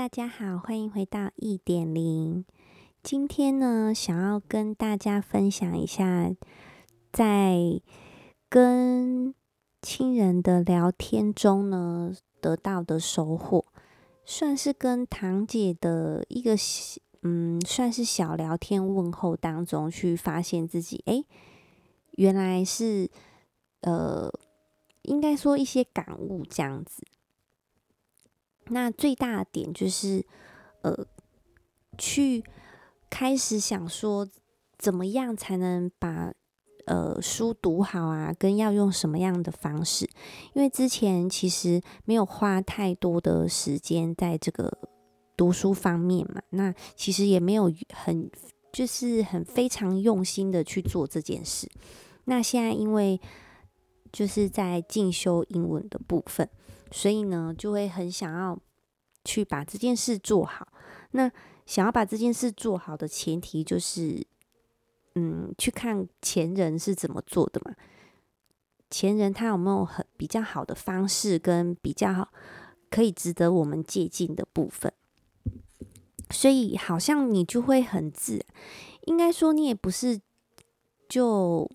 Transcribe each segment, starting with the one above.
大家好，欢迎回到一点零。今天呢，想要跟大家分享一下，在跟亲人的聊天中呢，得到的收获，算是跟堂姐的一个，嗯，算是小聊天问候当中去发现自己，哎，原来是，呃，应该说一些感悟这样子。那最大的点就是，呃，去开始想说，怎么样才能把呃书读好啊？跟要用什么样的方式？因为之前其实没有花太多的时间在这个读书方面嘛，那其实也没有很就是很非常用心的去做这件事。那现在因为就是在进修英文的部分。所以呢，就会很想要去把这件事做好。那想要把这件事做好的前提，就是，嗯，去看前人是怎么做的嘛。前人他有没有很比较好的方式，跟比较好可以值得我们借鉴的部分？所以好像你就会很自然，应该说你也不是就，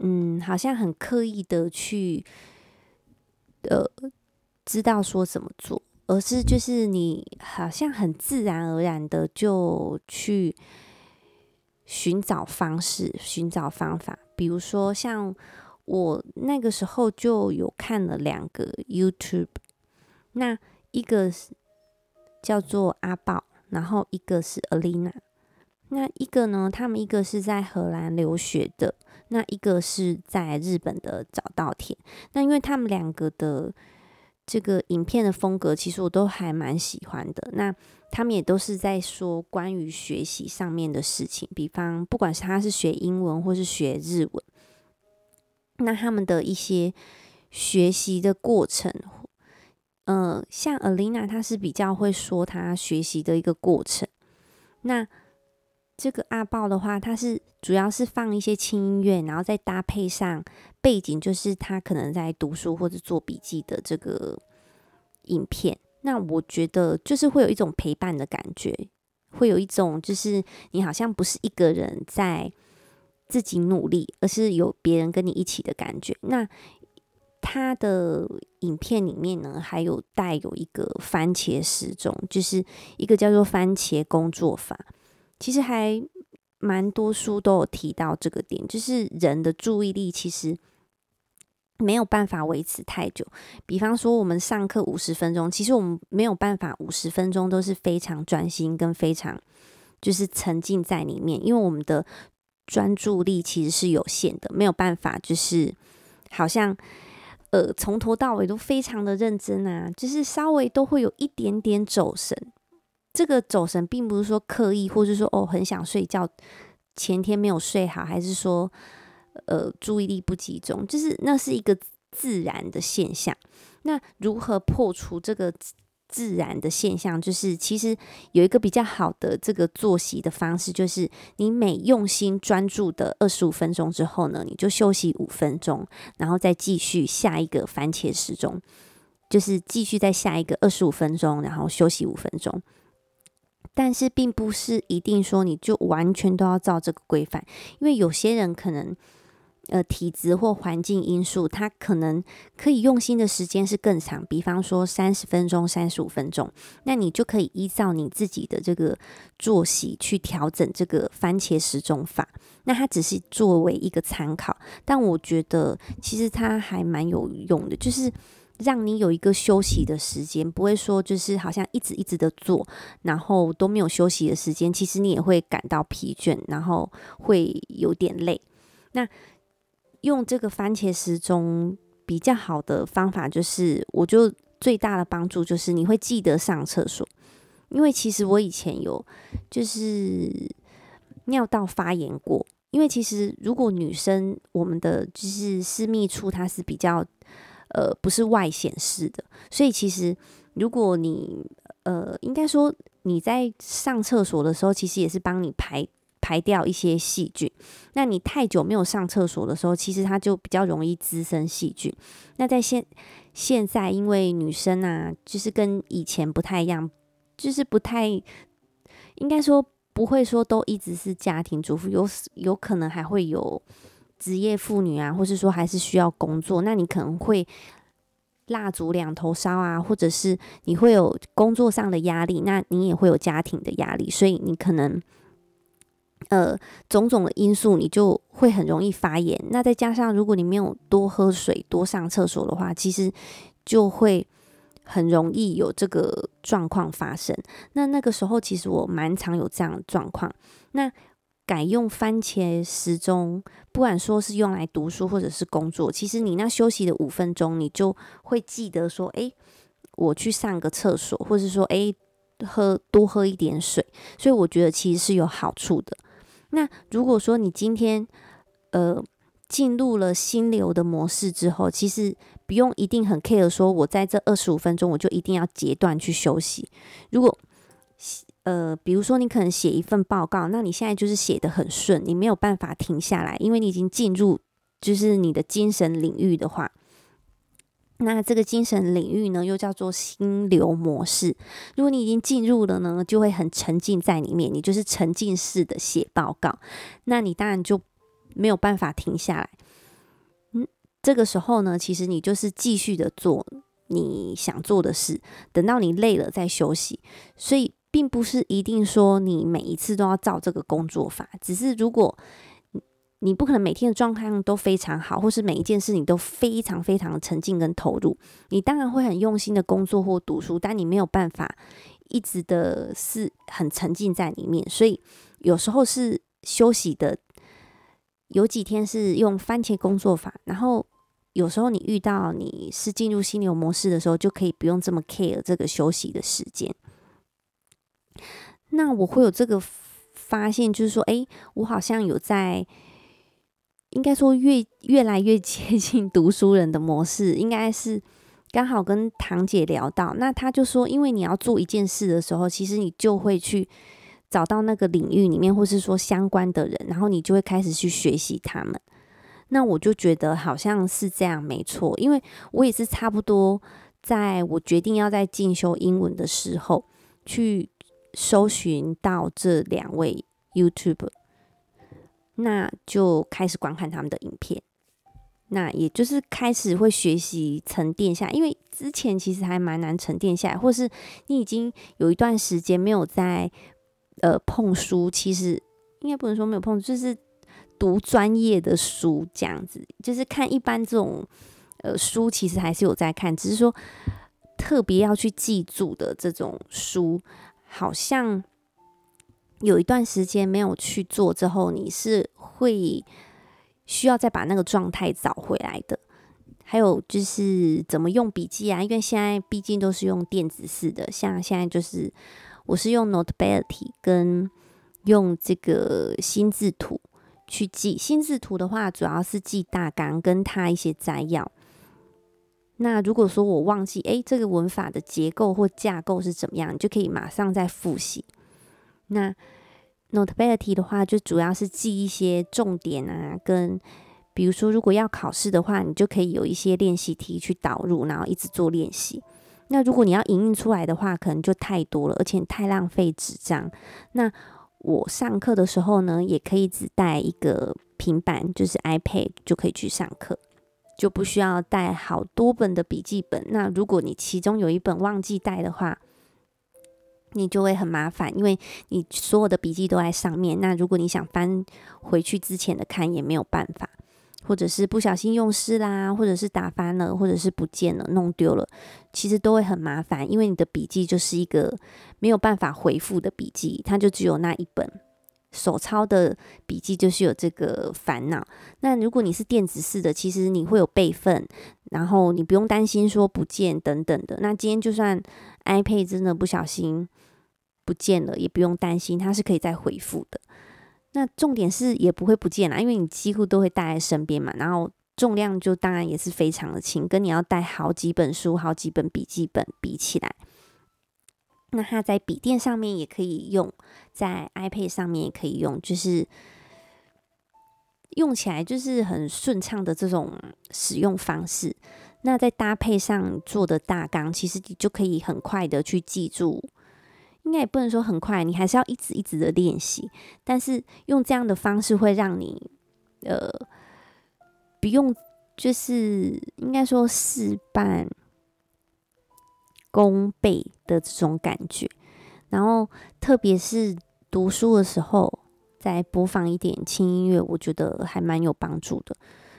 嗯，好像很刻意的去，呃。知道说怎么做，而是就是你好像很自然而然的就去寻找方式、寻找方法。比如说，像我那个时候就有看了两个 YouTube，那一个是叫做阿豹，然后一个是 Alina。那一个呢，他们一个是在荷兰留学的，那一个是在日本的早稻田。那因为他们两个的。这个影片的风格其实我都还蛮喜欢的。那他们也都是在说关于学习上面的事情，比方不管是他是学英文或是学日文，那他们的一些学习的过程，呃，像 Alina 她是比较会说她学习的一个过程。那这个阿豹的话，他是主要是放一些轻音乐，然后再搭配上背景，就是他可能在读书或者做笔记的这个影片。那我觉得就是会有一种陪伴的感觉，会有一种就是你好像不是一个人在自己努力，而是有别人跟你一起的感觉。那他的影片里面呢，还有带有一个番茄时钟，就是一个叫做番茄工作法。其实还蛮多书都有提到这个点，就是人的注意力其实没有办法维持太久。比方说，我们上课五十分钟，其实我们没有办法五十分钟都是非常专心跟非常就是沉浸在里面，因为我们的专注力其实是有限的，没有办法就是好像呃从头到尾都非常的认真啊，就是稍微都会有一点点走神。这个走神并不是说刻意，或是说哦很想睡觉，前天没有睡好，还是说呃注意力不集中，就是那是一个自然的现象。那如何破除这个自然的现象？就是其实有一个比较好的这个作息的方式，就是你每用心专注的二十五分钟之后呢，你就休息五分钟，然后再继续下一个番茄时钟，就是继续再下一个二十五分钟，然后休息五分钟。但是并不是一定说你就完全都要照这个规范，因为有些人可能呃体质或环境因素，他可能可以用心的时间是更长，比方说三十分钟、三十五分钟，那你就可以依照你自己的这个作息去调整这个番茄时钟法。那它只是作为一个参考，但我觉得其实它还蛮有用的，就是。让你有一个休息的时间，不会说就是好像一直一直的做，然后都没有休息的时间，其实你也会感到疲倦，然后会有点累。那用这个番茄时钟比较好的方法，就是我就最大的帮助就是你会记得上厕所，因为其实我以前有就是尿道发炎过，因为其实如果女生我们的就是私密处它是比较。呃，不是外显式的，所以其实如果你呃，应该说你在上厕所的时候，其实也是帮你排排掉一些细菌。那你太久没有上厕所的时候，其实它就比较容易滋生细菌。那在现现在，因为女生啊，就是跟以前不太一样，就是不太，应该说不会说都一直是家庭主妇，有有可能还会有职业妇女啊，或是说还是需要工作，那你可能会蜡烛两头烧啊，或者是你会有工作上的压力，那你也会有家庭的压力，所以你可能。呃，种种的因素，你就会很容易发炎。那再加上，如果你没有多喝水、多上厕所的话，其实就会很容易有这个状况发生。那那个时候，其实我蛮常有这样的状况。那改用番茄时钟，不管说是用来读书或者是工作，其实你那休息的五分钟，你就会记得说，哎，我去上个厕所，或者说，哎，喝多喝一点水。所以我觉得其实是有好处的。那如果说你今天呃进入了心流的模式之后，其实不用一定很 care 说，我在这二十五分钟我就一定要截断去休息。如果呃比如说你可能写一份报告，那你现在就是写得很顺，你没有办法停下来，因为你已经进入就是你的精神领域的话。那这个精神领域呢，又叫做心流模式。如果你已经进入了呢，就会很沉浸在里面，你就是沉浸式的写报告。那你当然就没有办法停下来。嗯，这个时候呢，其实你就是继续的做你想做的事，等到你累了再休息。所以，并不是一定说你每一次都要照这个工作法，只是如果。你不可能每天的状态都非常好，或是每一件事你都非常非常的沉浸跟投入。你当然会很用心的工作或读书，但你没有办法一直的是很沉浸在里面。所以有时候是休息的，有几天是用番茄工作法，然后有时候你遇到你是进入心流模式的时候，就可以不用这么 care 这个休息的时间。那我会有这个发现，就是说，诶，我好像有在。应该说越越来越接近读书人的模式，应该是刚好跟堂姐聊到，那她就说，因为你要做一件事的时候，其实你就会去找到那个领域里面，或是说相关的人，然后你就会开始去学习他们。那我就觉得好像是这样，没错，因为我也是差不多在我决定要在进修英文的时候，去搜寻到这两位 YouTube，。那就开始观看他们的影片，那也就是开始会学习沉淀下，因为之前其实还蛮难沉淀下来，或是你已经有一段时间没有在呃碰书，其实应该不能说没有碰，就是读专业的书这样子，就是看一般这种呃书，其实还是有在看，只是说特别要去记住的这种书，好像。有一段时间没有去做之后，你是会需要再把那个状态找回来的。还有就是怎么用笔记啊？因为现在毕竟都是用电子式的，像现在就是我是用 Notability 跟用这个心智图去记。心智图的话，主要是记大纲跟它一些摘要。那如果说我忘记，诶，这个文法的结构或架构是怎么样，你就可以马上再复习。那 Notability 的话，就主要是记一些重点啊，跟比如说，如果要考试的话，你就可以有一些练习题去导入，然后一直做练习。那如果你要影印出来的话，可能就太多了，而且太浪费纸张。那我上课的时候呢，也可以只带一个平板，就是 iPad 就可以去上课，就不需要带好多本的笔记本。那如果你其中有一本忘记带的话，你就会很麻烦，因为你所有的笔记都在上面。那如果你想翻回去之前的看，也没有办法，或者是不小心用湿啦，或者是打翻了，或者是不见了、弄丢了，其实都会很麻烦，因为你的笔记就是一个没有办法回复的笔记，它就只有那一本手抄的笔记，就是有这个烦恼。那如果你是电子式的，其实你会有备份，然后你不用担心说不见等等的。那今天就算 iPad 真的不小心。不见了也不用担心，它是可以再回复的。那重点是也不会不见啦，因为你几乎都会带在身边嘛。然后重量就当然也是非常的轻，跟你要带好几本书、好几本笔记本比起来，那它在笔电上面也可以用，在 iPad 上面也可以用，就是用起来就是很顺畅的这种使用方式。那在搭配上做的大纲，其实你就可以很快的去记住。应该也不能说很快，你还是要一直一直的练习。但是用这样的方式会让你，呃，不用就是应该说事半功倍的这种感觉。然后特别是读书的时候，再播放一点轻音乐，我觉得还蛮有帮助的。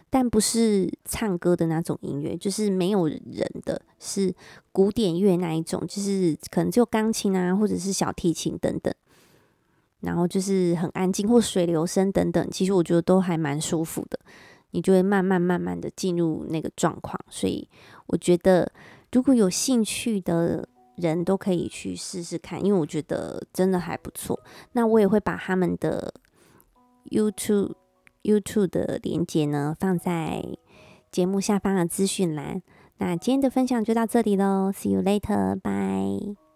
但不是唱歌的那种音乐，就是没有人的，是古典乐那一种，就是可能就钢琴啊，或者是小提琴等等，然后就是很安静或水流声等等，其实我觉得都还蛮舒服的，你就会慢慢慢慢的进入那个状况。所以我觉得如果有兴趣的人都可以去试试看，因为我觉得真的还不错。那我也会把他们的 YouTube。YouTube 的链接呢，放在节目下方的资讯栏。那今天的分享就到这里喽，See you later，bye。